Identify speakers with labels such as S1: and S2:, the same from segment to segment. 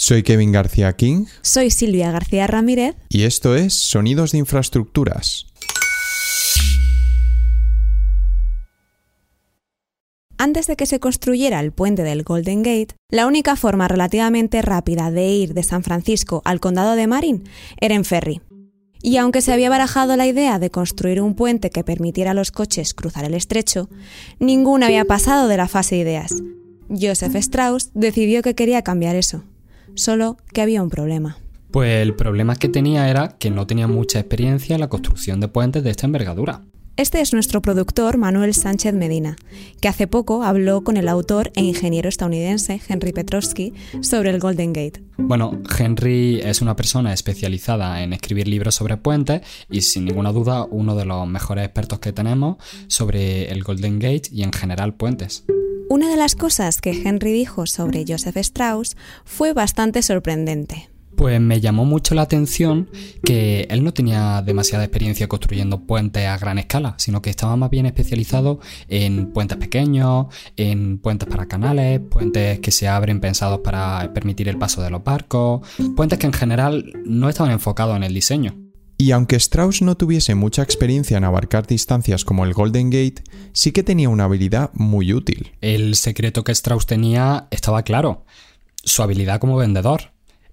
S1: Soy Kevin García King.
S2: Soy Silvia García Ramírez.
S1: Y esto es Sonidos de Infraestructuras.
S2: Antes de que se construyera el puente del Golden Gate, la única forma relativamente rápida de ir de San Francisco al condado de Marin era en ferry. Y aunque se había barajado la idea de construir un puente que permitiera a los coches cruzar el estrecho, ninguna había pasado de la fase de ideas. Joseph Strauss decidió que quería cambiar eso solo que había un problema.
S3: Pues el problema que tenía era que no tenía mucha experiencia en la construcción de puentes de esta envergadura.
S2: Este es nuestro productor Manuel Sánchez Medina, que hace poco habló con el autor e ingeniero estadounidense Henry Petrovsky sobre el Golden Gate.
S3: Bueno, Henry es una persona especializada en escribir libros sobre puentes y sin ninguna duda uno de los mejores expertos que tenemos sobre el Golden Gate y en general puentes.
S2: Una de las cosas que Henry dijo sobre Joseph Strauss fue bastante sorprendente.
S3: Pues me llamó mucho la atención que él no tenía demasiada experiencia construyendo puentes a gran escala, sino que estaba más bien especializado en puentes pequeños, en puentes para canales, puentes que se abren pensados para permitir el paso de los barcos, puentes que en general no estaban enfocados en el diseño.
S1: Y aunque Strauss no tuviese mucha experiencia en abarcar distancias como el Golden Gate, sí que tenía una habilidad muy útil.
S3: El secreto que Strauss tenía estaba claro, su habilidad como vendedor.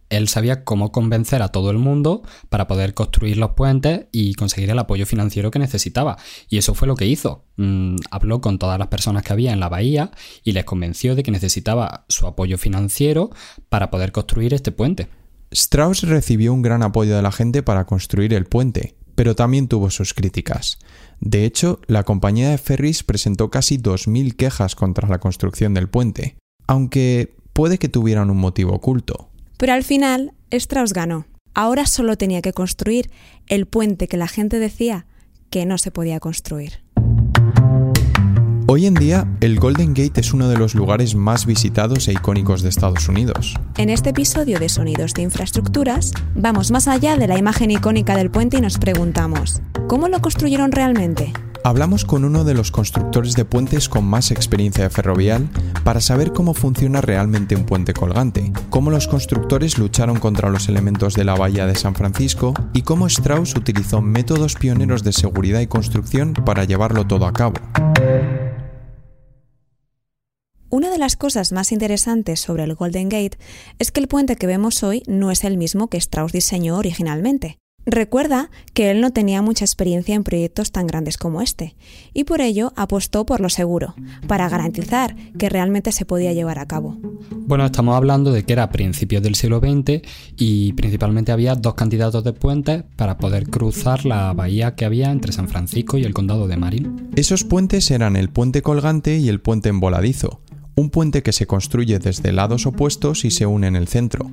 S3: Él sabía cómo convencer a todo el mundo para poder construir los puentes y conseguir el apoyo financiero que necesitaba. Y eso fue lo que hizo. Mm, habló con todas las personas que había en la bahía y les convenció de que necesitaba su apoyo financiero para poder construir este puente.
S1: Strauss recibió un gran apoyo de la gente para construir el puente, pero también tuvo sus críticas. De hecho, la compañía de ferries presentó casi 2.000 quejas contra la construcción del puente, aunque puede que tuvieran un motivo oculto.
S2: Pero al final, Strauss ganó. Ahora solo tenía que construir el puente que la gente decía que no se podía construir.
S1: Hoy en día, el Golden Gate es uno de los lugares más visitados e icónicos de Estados Unidos.
S2: En este episodio de Sonidos de Infraestructuras, vamos más allá de la imagen icónica del puente y nos preguntamos, ¿cómo lo construyeron realmente?
S1: Hablamos con uno de los constructores de puentes con más experiencia ferrovial para saber cómo funciona realmente un puente colgante, cómo los constructores lucharon contra los elementos de la bahía de San Francisco y cómo Strauss utilizó métodos pioneros de seguridad y construcción para llevarlo todo a cabo.
S2: Una de las cosas más interesantes sobre el Golden Gate es que el puente que vemos hoy no es el mismo que Strauss diseñó originalmente. Recuerda que él no tenía mucha experiencia en proyectos tan grandes como este, y por ello apostó por lo seguro, para garantizar que realmente se podía llevar a cabo.
S3: Bueno, estamos hablando de que era a principios del siglo XX y principalmente había dos candidatos de puentes para poder cruzar la bahía que había entre San Francisco y el condado de Marin.
S1: Esos puentes eran el puente colgante y el puente envoladizo, un puente que se construye desde lados opuestos y se une en el centro.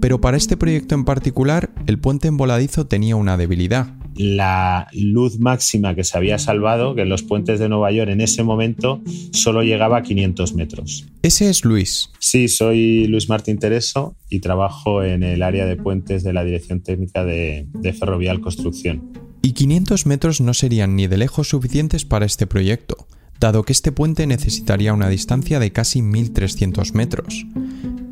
S1: Pero para este proyecto en particular, el puente en voladizo tenía una debilidad.
S4: La luz máxima que se había salvado, que en los puentes de Nueva York en ese momento solo llegaba a 500 metros.
S1: Ese es Luis.
S4: Sí, soy Luis Martín Tereso y trabajo en el área de puentes de la Dirección Técnica de, de Ferrovial Construcción.
S1: Y 500 metros no serían ni de lejos suficientes para este proyecto dado que este puente necesitaría una distancia de casi 1300 metros.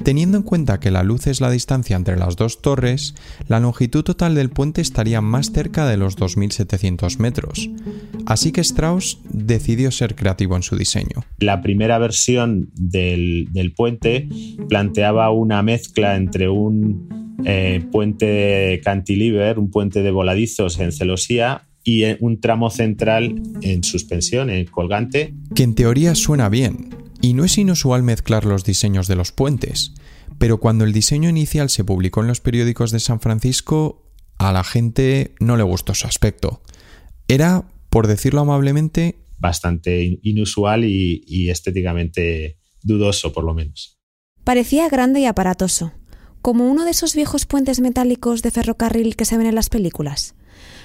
S1: Teniendo en cuenta que la luz es la distancia entre las dos torres, la longitud total del puente estaría más cerca de los 2700 metros. Así que Strauss decidió ser creativo en su diseño.
S4: La primera versión del, puente planteaba una mezcla entre un eh, puente cantilever, un puente de voladizos en celosía y un tramo central en suspensión, en colgante.
S1: Que en teoría suena bien, y no es inusual mezclar los diseños de los puentes, pero cuando el diseño inicial se publicó en los periódicos de San Francisco, a la gente no le gustó su aspecto. Era, por decirlo amablemente,
S4: bastante inusual y, y estéticamente dudoso, por lo menos.
S2: Parecía grande y aparatoso, como uno de esos viejos puentes metálicos de ferrocarril que se ven en las películas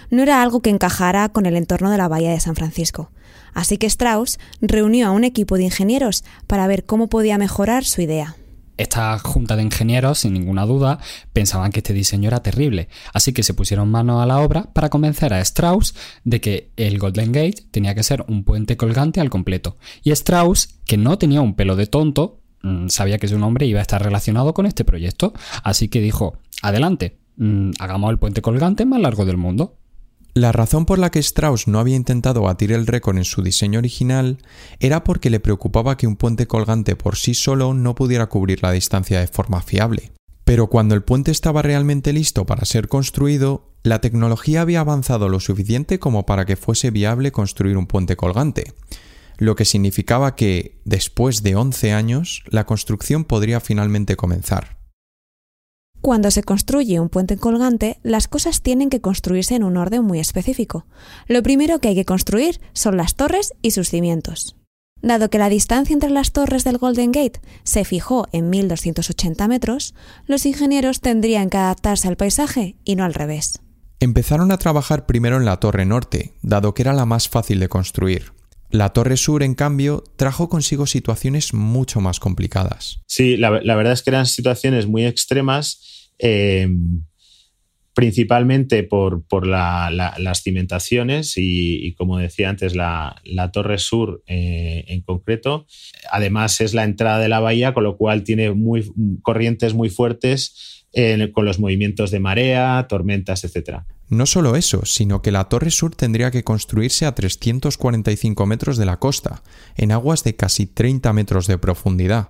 S2: no era algo que encajara con el entorno de la bahía de San Francisco. Así que Strauss reunió a un equipo de ingenieros para ver cómo podía mejorar su idea.
S3: Esta junta de ingenieros, sin ninguna duda, pensaban que este diseño era terrible, así que se pusieron mano a la obra para convencer a Strauss de que el Golden Gate tenía que ser un puente colgante al completo. Y Strauss, que no tenía un pelo de tonto, mm, sabía que su nombre iba a estar relacionado con este proyecto, así que dijo, adelante, mm, hagamos el puente colgante más largo del mundo.
S1: La razón por la que Strauss no había intentado batir el récord en su diseño original era porque le preocupaba que un puente colgante por sí solo no pudiera cubrir la distancia de forma fiable. Pero cuando el puente estaba realmente listo para ser construido, la tecnología había avanzado lo suficiente como para que fuese viable construir un puente colgante, lo que significaba que, después de 11 años, la construcción podría finalmente comenzar.
S2: Cuando se construye un puente colgante, las cosas tienen que construirse en un orden muy específico. Lo primero que hay que construir son las torres y sus cimientos. Dado que la distancia entre las torres del Golden Gate se fijó en 1280 metros, los ingenieros tendrían que adaptarse al paisaje y no al revés.
S1: Empezaron a trabajar primero en la torre norte, dado que era la más fácil de construir. La torre sur, en cambio, trajo consigo situaciones mucho más complicadas.
S4: Sí, la, verdad es que eran situaciones muy extremas. Eh, principalmente por, las cimentaciones y, como decía antes, la, Torre Sur eh, en concreto. Además es la entrada de la bahía, con lo cual tiene muy, corrientes muy fuertes con los movimientos de marea, tormentas, etc.
S1: No solo eso, sino que la Torre Sur tendría que construirse a 345 metros de la costa, en aguas de casi 30 metros de profundidad.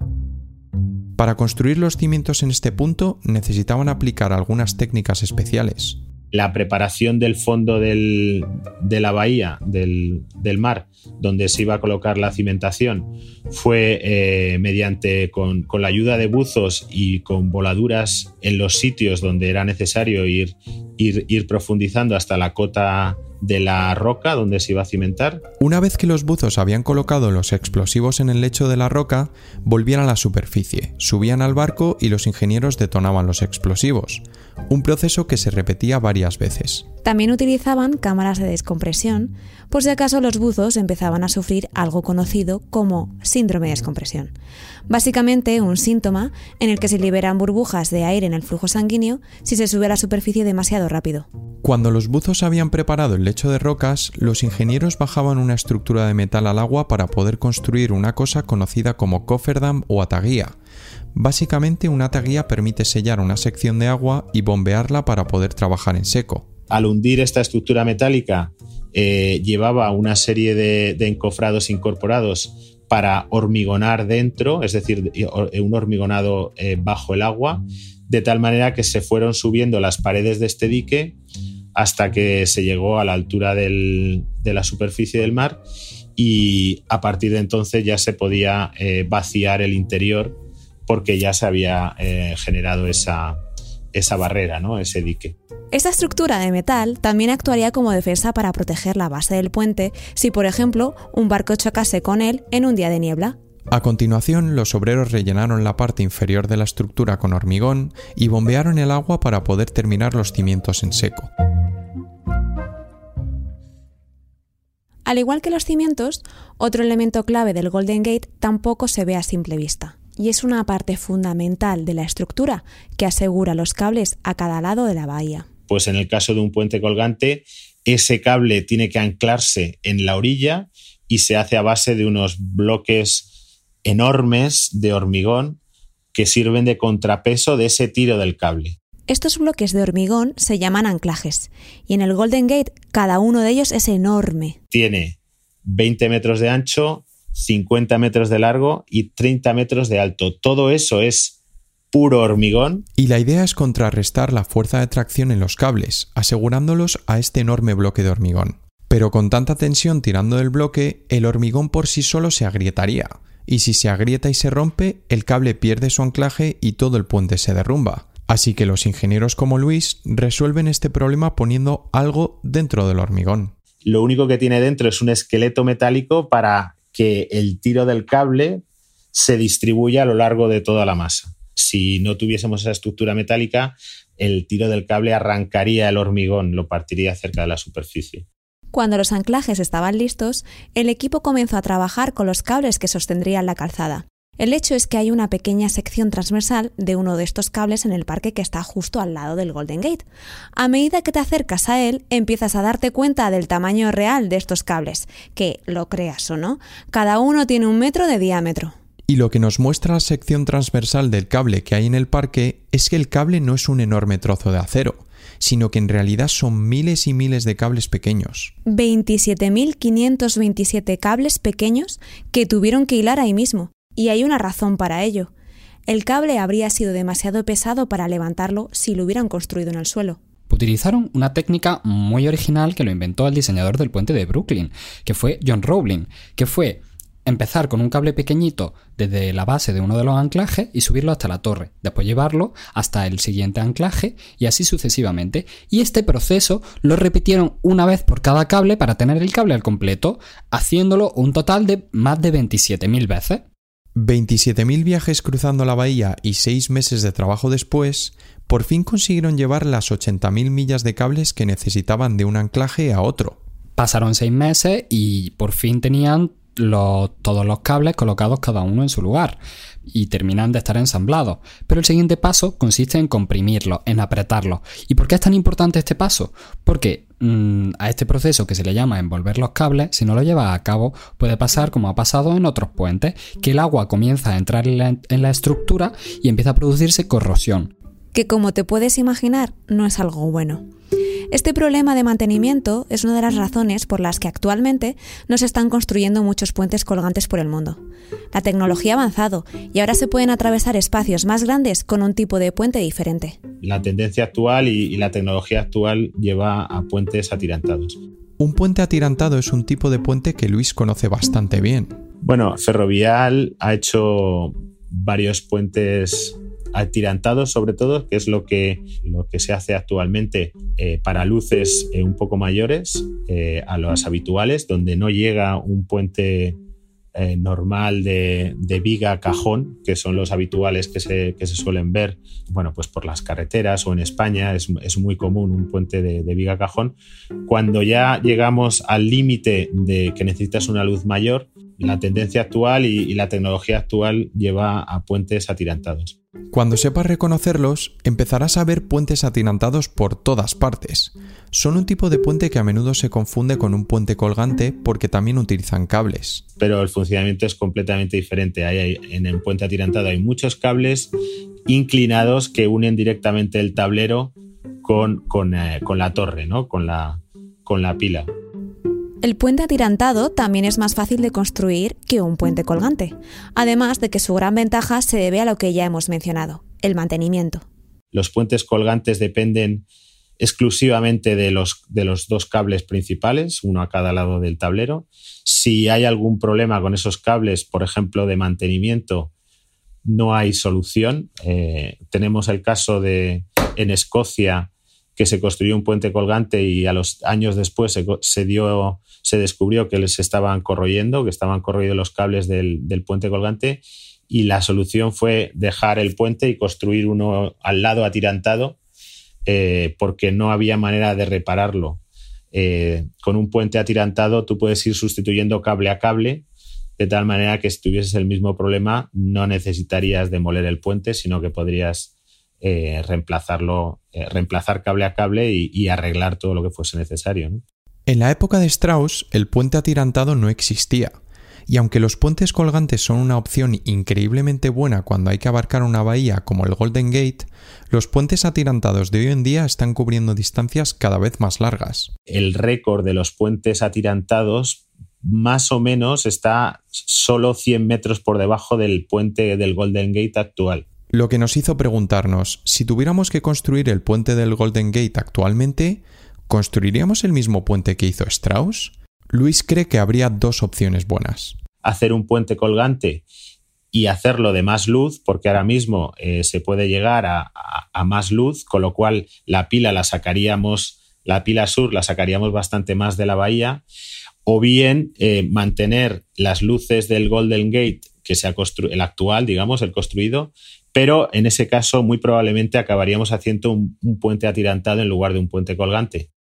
S1: Para construir los cimientos en este punto necesitaban aplicar algunas técnicas especiales.
S4: La preparación del fondo de la bahía, del, mar, donde se iba a colocar la cimentación, fue eh, mediante con, la ayuda de buzos y con voladuras en los sitios donde era necesario ir, ir, ir profundizando hasta la cota de la roca donde se iba a cimentar.
S1: Una vez que los buzos habían colocado los explosivos en el lecho de la roca, volvían a la superficie, subían al barco y los ingenieros detonaban los explosivos, un proceso que se repetía varias veces.
S2: También utilizaban cámaras de descompresión por si acaso los buzos empezaban a sufrir algo conocido como síndrome de descompresión. Básicamente un síntoma en el que se liberan burbujas de aire en el flujo sanguíneo si se sube a la superficie demasiado rápido.
S1: Cuando los buzos habían preparado el lecho de rocas, los ingenieros bajaban una estructura de metal al agua para poder construir una cosa conocida como cofferdam o ataguía. Básicamente una ataguía permite sellar una sección de agua y bombearla para poder trabajar en seco.
S4: Al hundir esta estructura metálica eh, llevaba una serie de, encofrados incorporados para hormigonar dentro, es decir, un hormigonado eh, bajo el agua, de tal manera que se fueron subiendo las paredes de este dique hasta que se llegó a la altura de la superficie del mar y a partir de entonces ya se podía eh, vaciar el interior porque ya se había generado esa, esa barrera, ¿no? ese dique.
S2: Esta estructura de metal también actuaría como defensa para proteger la base del puente si, por ejemplo, un barco chocase con él en un día de niebla.
S1: A continuación, los obreros rellenaron la parte inferior de la estructura con hormigón y bombearon el agua para poder terminar los cimientos en seco.
S2: Al igual que los cimientos, otro elemento clave del Golden Gate tampoco se ve a simple vista y es una parte fundamental de la estructura que asegura los cables a cada lado de la bahía.
S4: Pues en el caso de un puente colgante, ese cable tiene que anclarse en la orilla y se hace a base de unos bloques enormes de hormigón que sirven de contrapeso de ese tiro del cable.
S2: Estos bloques de hormigón se llaman anclajes y en el Golden Gate cada uno de ellos es enorme.
S4: Tiene 20 metros de ancho 50 metros de largo y 30 metros de alto. Todo eso es puro hormigón.
S1: Y la idea es contrarrestar la fuerza de tracción en los cables, asegurándolos a este enorme bloque de hormigón. Pero con tanta tensión tirando del bloque, el hormigón por sí solo se agrietaría, y si se agrieta y se rompe, el cable pierde su anclaje y todo el puente se derrumba. Así que los ingenieros como Luis resuelven este problema poniendo algo dentro del hormigón.
S4: Lo único que tiene dentro es un esqueleto metálico para que el tiro del cable se distribuya a lo largo de toda la masa. Si no tuviésemos esa estructura metálica, el tiro del cable arrancaría el hormigón, lo partiría cerca de la superficie.
S2: Cuando los anclajes estaban listos, el equipo comenzó a trabajar con los cables que sostendrían la calzada. El hecho es que hay una pequeña sección transversal de uno de estos cables en el parque que está justo al lado del Golden Gate. A medida que te acercas a él, empiezas a darte cuenta del tamaño real de estos cables, que, lo creas o no, cada uno tiene un metro de diámetro.
S1: Y lo que nos muestra la sección transversal del cable que hay en el parque es que el cable no es un enorme trozo de acero, sino que en realidad son miles y miles de cables pequeños.
S2: 27.527 cables pequeños que tuvieron que hilar ahí mismo. Y hay una razón para ello. El cable habría sido demasiado pesado para levantarlo si lo hubieran construido en el suelo.
S3: Utilizaron una técnica muy original que lo inventó el diseñador del puente de Brooklyn, que fue John Rowling, que fue empezar con un cable pequeñito desde la base de uno de los anclajes y subirlo hasta la torre, después llevarlo hasta el siguiente anclaje y así sucesivamente. Y este proceso lo repitieron una vez por cada cable para tener el cable al completo, haciéndolo un total de más de 27.000 veces.
S1: 27.000 viajes cruzando la bahía y 6 meses de trabajo después, por fin consiguieron llevar las 80.000 millas de cables que necesitaban de un anclaje a otro.
S3: Pasaron 6 meses y por fin tenían todos los cables colocados cada uno en su lugar y terminan de estar ensamblados. Pero el siguiente paso consiste en comprimirlo, en apretarlo. ¿Y por qué es tan importante este paso? Porque mm, a este proceso que se le llama envolver los cables, si no lo lleva a cabo, puede pasar como ha pasado en otros puentes, que el agua comienza a entrar en la estructura y empieza a producirse corrosión.
S2: Que como te puedes imaginar, no es algo bueno. Este problema de mantenimiento es una de las razones por las que actualmente no se están construyendo muchos puentes colgantes por el mundo. La tecnología ha avanzado y ahora se pueden atravesar espacios más grandes con un tipo de puente diferente.
S4: La tendencia actual y, la tecnología actual lleva a puentes atirantados.
S1: Un puente atirantado es un tipo de puente que Luis conoce bastante bien.
S4: Bueno, Ferrovial ha hecho varios puentes atirantados sobre todo, que es lo que, lo que se hace actualmente eh, para luces eh, un poco mayores eh, a las habituales, donde no llega un puente normal de, viga cajón, que son los habituales que se, que se, suelen ver, bueno, pues por las carreteras o en España es, es muy común un puente de, viga cajón. Cuando ya llegamos al límite de que necesitas una luz mayor, la tendencia actual y la tecnología actual lleva a puentes atirantados.
S1: Cuando sepas reconocerlos, empezarás a ver puentes atirantados por todas partes. Son un tipo de puente que a menudo se confunde con un puente colgante porque también utilizan cables.
S4: Pero el funcionamiento es completamente diferente. en el puente atirantado hay muchos cables inclinados que unen directamente el tablero con, eh, la torre, ¿no? con, la, con la pila.
S2: El puente atirantado también es más fácil de construir que un puente colgante, además de que su gran ventaja se debe a lo que ya hemos mencionado, el mantenimiento.
S4: Los puentes colgantes dependen exclusivamente de los, de los dos cables principales, uno a cada lado del tablero. Si hay algún problema con esos cables, por ejemplo, de mantenimiento, no hay solución. Eh, tenemos el caso de en Escocia que se construyó un puente colgante y a los años después se, dio, se descubrió que les estaban corroyendo, que estaban corroyendo los cables del, puente colgante y la solución fue dejar el puente y construir uno al lado atirantado eh, porque no había manera de repararlo. Eh, con un puente atirantado tú puedes ir sustituyendo cable a cable de tal manera que si tuvieses el mismo problema no necesitarías demoler el puente, sino que podrías eh, reemplazarlo, reemplazar cable a cable y, arreglar todo lo que fuese necesario.
S1: En la época de Strauss, el puente atirantado no existía. Y aunque los puentes colgantes son una opción increíblemente buena cuando hay que abarcar una bahía como el Golden Gate, los puentes atirantados de hoy en día están cubriendo distancias cada vez más largas.
S4: El récord de los puentes atirantados más o menos está solo 100 metros por debajo del puente del Golden Gate actual.
S1: Lo que nos hizo preguntarnos, si tuviéramos que construir el puente del Golden Gate actualmente, ¿construiríamos el mismo puente que hizo Strauss? Luis cree que habría dos opciones buenas.
S4: Hacer un puente colgante y hacerlo de más luz, porque ahora mismo eh, se puede llegar a, más luz, con lo cual la pila la sacaríamos, la pila sur la sacaríamos bastante más de la bahía, o bien eh, mantener las luces del Golden Gate, que sea el actual, digamos, el construido, pero en ese caso muy probablemente acabaríamos haciendo un, puente atirantado en lugar de un puente colgante.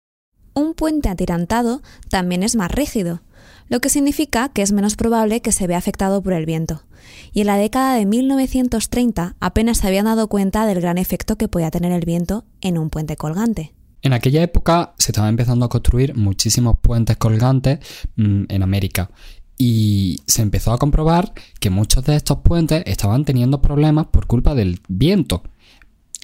S2: Un puente atirantado también es más rígido, lo que significa que es menos probable que se vea afectado por el viento. Y en la década de 1930 apenas se habían dado cuenta del gran efecto que podía tener el viento en un puente colgante.
S3: En aquella época se estaban empezando a construir muchísimos puentes colgantes mm, en América y se empezó a comprobar que muchos de estos puentes estaban teniendo problemas por culpa del viento.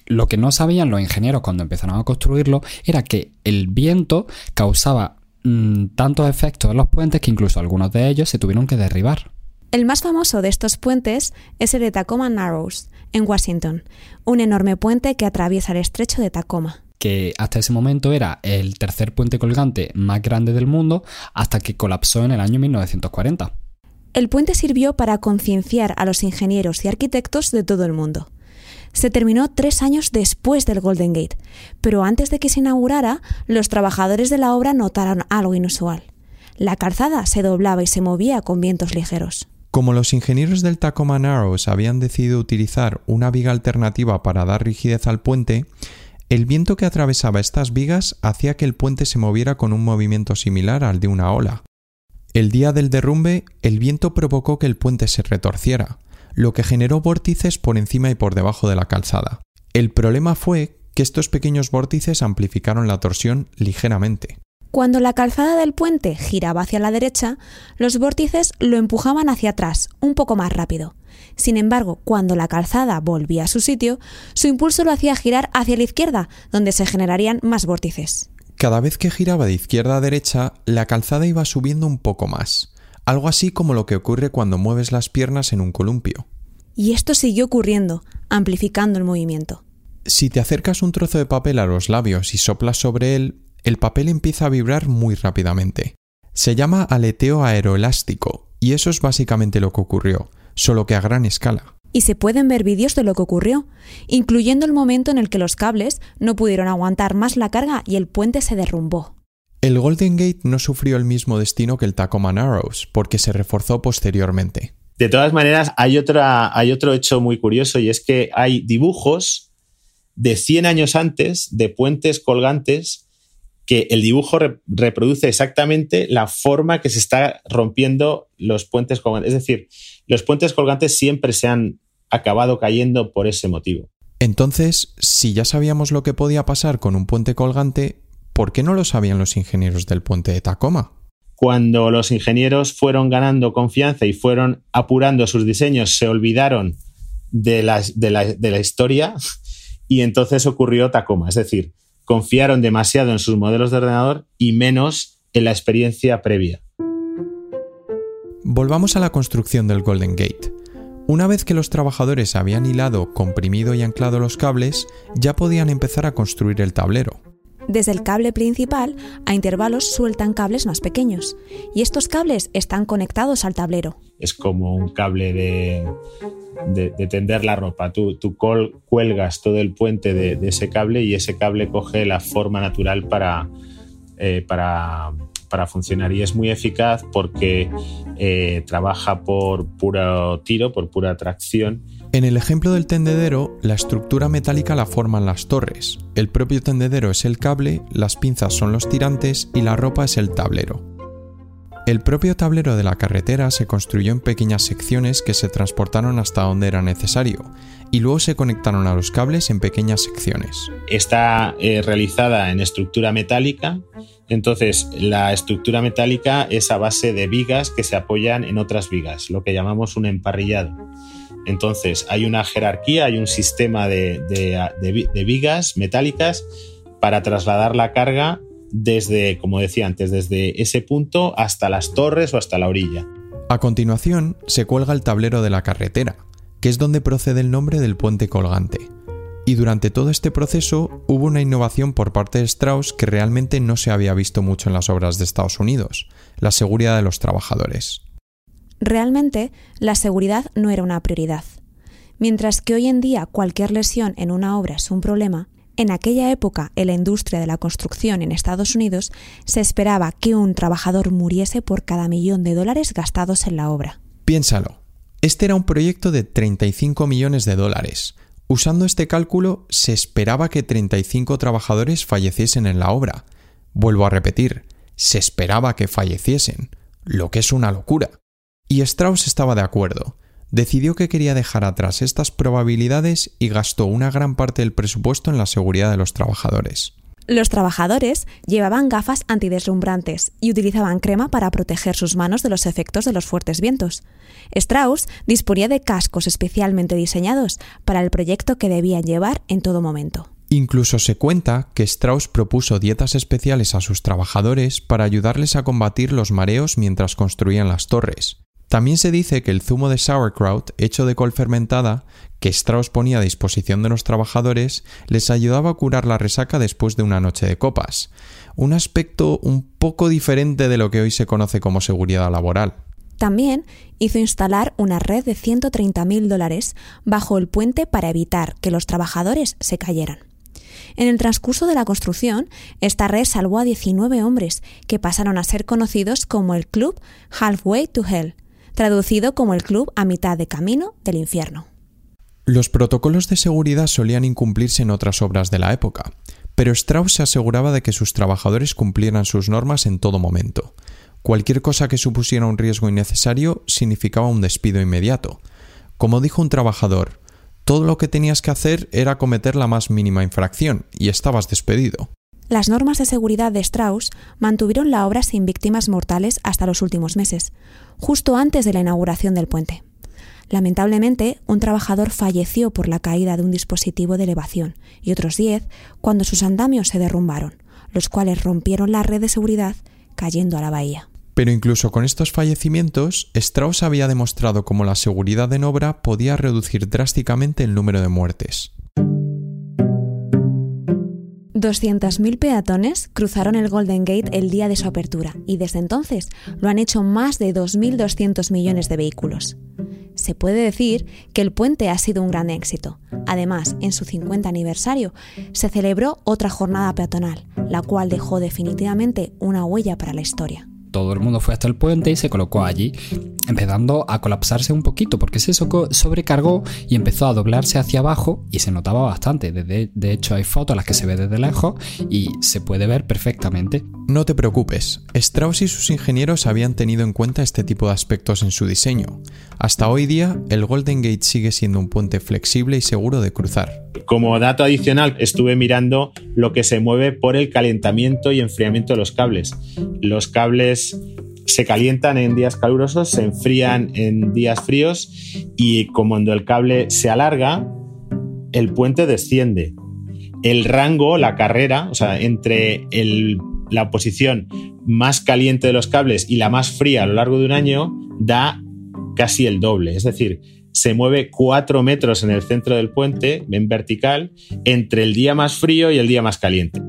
S3: Lo que no sabían los ingenieros cuando empezaron a construirlo era que el viento causaba mm, tantos efectos en los puentes que incluso algunos de ellos se tuvieron que derribar.
S2: El más famoso de estos puentes es el de Tacoma Narrows, en Washington, un enorme puente que atraviesa el estrecho de Tacoma
S3: que hasta ese momento era el tercer puente colgante más grande del mundo hasta que colapsó en el año 1940.
S2: El puente sirvió para concienciar a los ingenieros y arquitectos de todo el mundo. Se terminó tres años después del Golden Gate, pero antes de que se inaugurara, los trabajadores de la obra notaron algo inusual. La calzada se doblaba y se movía con vientos ligeros.
S1: Como los ingenieros del Tacoma Narrows habían decidido utilizar una viga alternativa para dar rigidez al puente, el viento que atravesaba estas vigas hacía que el puente se moviera con un movimiento similar al de una ola. El día del derrumbe, el viento provocó que el puente se retorciera, lo que generó vórtices por encima y por debajo de la calzada. El problema fue que estos pequeños vórtices amplificaron la torsión ligeramente.
S2: Cuando la calzada del puente giraba hacia la derecha, los vórtices lo empujaban hacia atrás, un poco más rápido. Sin embargo, cuando la calzada volvía a su sitio, su impulso lo hacía girar hacia la izquierda, donde se generarían más vórtices.
S1: Cada vez que giraba de izquierda a derecha, la calzada iba subiendo un poco más, algo así como lo que ocurre cuando mueves las piernas en un columpio.
S2: Y esto siguió ocurriendo, amplificando el movimiento.
S1: Si te acercas un trozo de papel a los labios y soplas sobre él, el papel empieza a vibrar muy rápidamente. Se llama aleteo aeroelástico, y eso es básicamente lo que ocurrió solo que a gran escala.
S2: Y se pueden ver vídeos de lo que ocurrió, incluyendo el momento en el que los cables no pudieron aguantar más la carga y el puente se derrumbó.
S1: El Golden Gate no sufrió el mismo destino que el Tacoma Narrows, porque se reforzó posteriormente.
S4: De todas maneras, hay, otra, hay otro hecho muy curioso y es que hay dibujos de 100 años antes de puentes colgantes que el dibujo reproduce exactamente la forma que se está rompiendo los puentes colgantes. Es decir, los puentes colgantes siempre se han acabado cayendo por ese motivo.
S1: Entonces, si ya sabíamos lo que podía pasar con un puente colgante, ¿por qué no lo sabían los ingenieros del puente de Tacoma?
S4: Cuando los ingenieros fueron ganando confianza y fueron apurando sus diseños, se olvidaron de la, de la, de la historia y entonces ocurrió Tacoma. Es decir, confiaron demasiado en sus modelos de ordenador y menos en la experiencia previa.
S1: Volvamos a la construcción del Golden Gate. Una vez que los trabajadores habían hilado, comprimido y anclado los cables, ya podían empezar a construir el tablero.
S2: Desde el cable principal, a intervalos sueltan cables más pequeños, y estos cables están conectados al tablero.
S4: Es como un cable de, de, tender la ropa. Tú, tú cuelgas todo el puente de, ese cable y ese cable coge la forma natural para, eh, para, para funcionar. Y es muy eficaz porque eh, trabaja por puro tiro, por pura tracción
S1: en el ejemplo del tendedero, la estructura metálica la forman las torres. El propio tendedero es el cable, las pinzas son los tirantes y la ropa es el tablero. El propio tablero de la carretera se construyó en pequeñas secciones que se transportaron hasta donde era necesario y luego se conectaron a los cables en pequeñas secciones.
S4: Está eh, realizada en estructura metálica, entonces la estructura metálica es a base de vigas que se apoyan en otras vigas, lo que llamamos un emparrillado. Entonces, hay una jerarquía, hay un sistema de, vigas metálicas para trasladar la carga desde, como decía antes, desde ese punto hasta las torres o hasta la orilla.
S1: A continuación, se cuelga el tablero de la carretera, que es donde procede el nombre del puente colgante. Y durante todo este proceso hubo una innovación por parte de Strauss que realmente no se había visto mucho en las obras de Estados Unidos, la seguridad de los trabajadores.
S2: Realmente, la seguridad no era una prioridad. Mientras que hoy en día cualquier lesión en una obra es un problema, en aquella época en la industria de la construcción en Estados Unidos se esperaba que un trabajador muriese por cada millón de dólares gastados en la obra.
S1: Piénsalo. Este era un proyecto de 35 millones de dólares. Usando este cálculo, se esperaba que 35 trabajadores falleciesen en la obra. Vuelvo a repetir, se esperaba que falleciesen, lo que es una locura. Y Strauss estaba de acuerdo. Decidió que quería dejar atrás estas probabilidades y gastó una gran parte del presupuesto en la seguridad de los trabajadores.
S2: Los trabajadores llevaban gafas antideslumbrantes y utilizaban crema para proteger sus manos de los efectos de los fuertes vientos. Strauss disponía de cascos especialmente diseñados para el proyecto que debían llevar en todo momento.
S1: Incluso se cuenta que Strauss propuso dietas especiales a sus trabajadores para ayudarles a combatir los mareos mientras construían las torres. También se dice que el zumo de sauerkraut hecho de col fermentada que Strauss ponía a disposición de los trabajadores les ayudaba a curar la resaca después de una noche de copas, un aspecto un poco diferente de lo que hoy se conoce como seguridad laboral.
S2: También hizo instalar una red de 130.000 dólares bajo el puente para evitar que los trabajadores se cayeran. En el transcurso de la construcción, esta red salvó a 19 hombres que pasaron a ser conocidos como el Club Halfway to Hell, traducido como el Club a mitad de camino del infierno.
S1: Los protocolos de seguridad solían incumplirse en otras obras de la época, pero Strauss se aseguraba de que sus trabajadores cumplieran sus normas en todo momento. Cualquier cosa que supusiera un riesgo innecesario significaba un despido inmediato. Como dijo un trabajador, todo lo que tenías que hacer era cometer la más mínima infracción y estabas despedido.
S2: Las normas de seguridad de Strauss mantuvieron la obra sin víctimas mortales hasta los últimos meses, justo antes de la inauguración del puente. Lamentablemente, un trabajador falleció por la caída de un dispositivo de elevación y otros diez cuando sus andamios se derrumbaron, los cuales rompieron la red de seguridad cayendo a la bahía.
S1: Pero incluso con estos fallecimientos, Strauss había demostrado cómo la seguridad en obra podía reducir drásticamente el número de muertes.
S2: 200.000 peatones cruzaron el Golden Gate el día de su apertura y desde entonces lo han hecho más de 2.200 millones de vehículos. Se puede decir que el puente ha sido un gran éxito. Además, en su 50 aniversario se celebró otra jornada peatonal, la cual dejó definitivamente una huella para la historia
S3: todo el mundo fue hasta el puente y se colocó allí, empezando a colapsarse un poquito porque se sobrecargó y empezó a doblarse hacia abajo y se notaba bastante. De, hecho, hay fotos a las que se ve desde lejos y se puede ver perfectamente.
S1: No te preocupes, Strauss y sus ingenieros habían tenido en cuenta este tipo de aspectos en su diseño. Hasta hoy día, el Golden Gate sigue siendo un puente flexible y seguro de cruzar.
S4: Como dato adicional, estuve mirando lo que se mueve por el calentamiento y enfriamiento de los cables. Los cables se calientan en días calurosos, se enfrían en días fríos y cuando el cable se alarga, el puente desciende. El rango, la carrera, o sea, entre la posición más caliente de los cables y la más fría a lo largo de un año, da casi el doble. Es decir, se mueve cuatro metros en el centro del puente, en vertical, entre el día más frío y el día más caliente.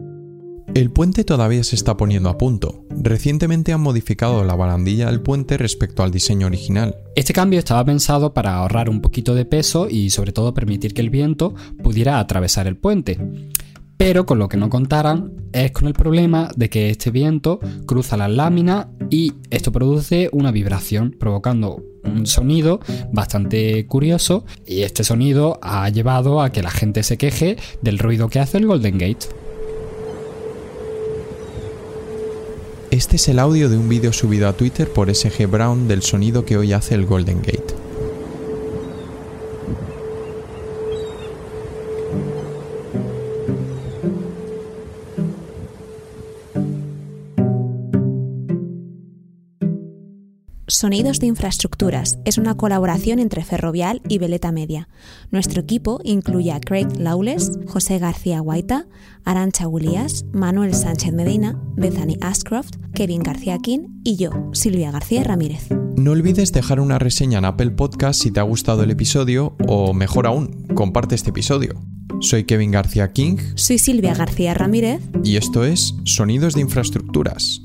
S1: El puente todavía se está poniendo a punto. Recientemente han modificado la barandilla del puente respecto al diseño original.
S3: Este cambio estaba pensado para ahorrar un poquito de peso y sobre todo permitir que el viento pudiera atravesar el puente. Pero con lo que no contaran es con el problema de que este viento cruza las láminas y esto produce una vibración provocando un sonido bastante curioso y este sonido ha llevado a que la gente se queje del ruido que hace el Golden Gate.
S1: Este es el audio de un vídeo subido a Twitter por SG Brown del sonido que hoy hace el Golden Gate.
S2: Sonidos de Infraestructuras es una colaboración entre Ferrovial y Veleta Media. Nuestro equipo incluye a Craig Lawless, José García Guaita, Arancha Willias, Manuel Sánchez Medina, Bethany Ashcroft, Kevin García King y yo, Silvia García Ramírez.
S1: No olvides dejar una reseña en Apple Podcast si te ha gustado el episodio o, mejor aún, comparte este episodio. Soy Kevin García King.
S2: Soy Silvia García Ramírez.
S1: Y esto es Sonidos de Infraestructuras.